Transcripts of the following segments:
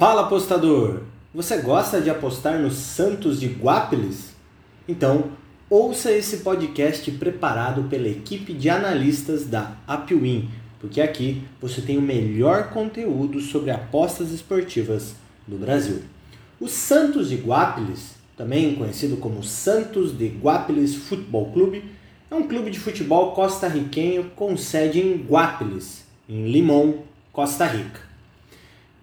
Fala apostador! Você gosta de apostar no Santos de Guápiles? Então, ouça esse podcast preparado pela equipe de analistas da Apwin, porque aqui você tem o melhor conteúdo sobre apostas esportivas do Brasil. O Santos de Guápiles, também conhecido como Santos de Guápiles Futebol Clube, é um clube de futebol costarriquenho com sede em Guápiles, em Limão, Costa Rica.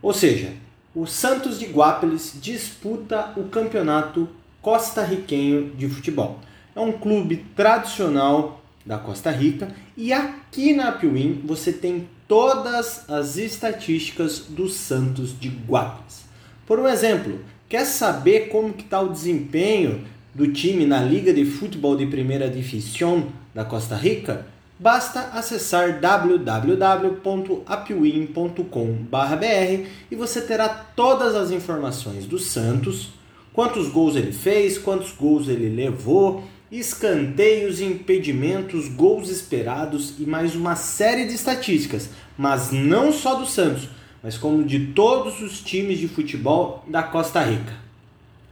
Ou seja, o Santos de Guápiles disputa o campeonato costarriquenho de futebol. É um clube tradicional da Costa Rica e aqui na Piuim você tem todas as estatísticas do Santos de Guápiles. Por um exemplo, quer saber como que está o desempenho do time na Liga de Futebol de Primeira Divisão da Costa Rica? Basta acessar www.apwin.com.br e você terá todas as informações do Santos, quantos gols ele fez, quantos gols ele levou, escanteios, impedimentos, gols esperados e mais uma série de estatísticas, mas não só do Santos, mas como de todos os times de futebol da Costa Rica.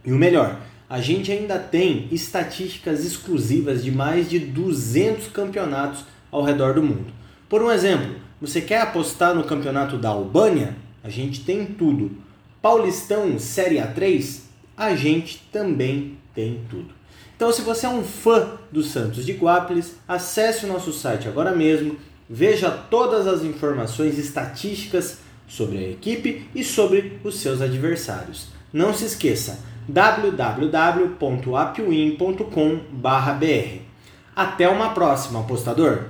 E o melhor, a gente ainda tem estatísticas exclusivas de mais de 200 campeonatos ao redor do mundo. Por um exemplo, você quer apostar no campeonato da Albânia? A gente tem tudo. Paulistão Série A3? A gente também tem tudo. Então, se você é um fã do Santos de Guápiles, acesse o nosso site agora mesmo, veja todas as informações estatísticas sobre a equipe e sobre os seus adversários. Não se esqueça www.apwin.com.br. Até uma próxima, apostador!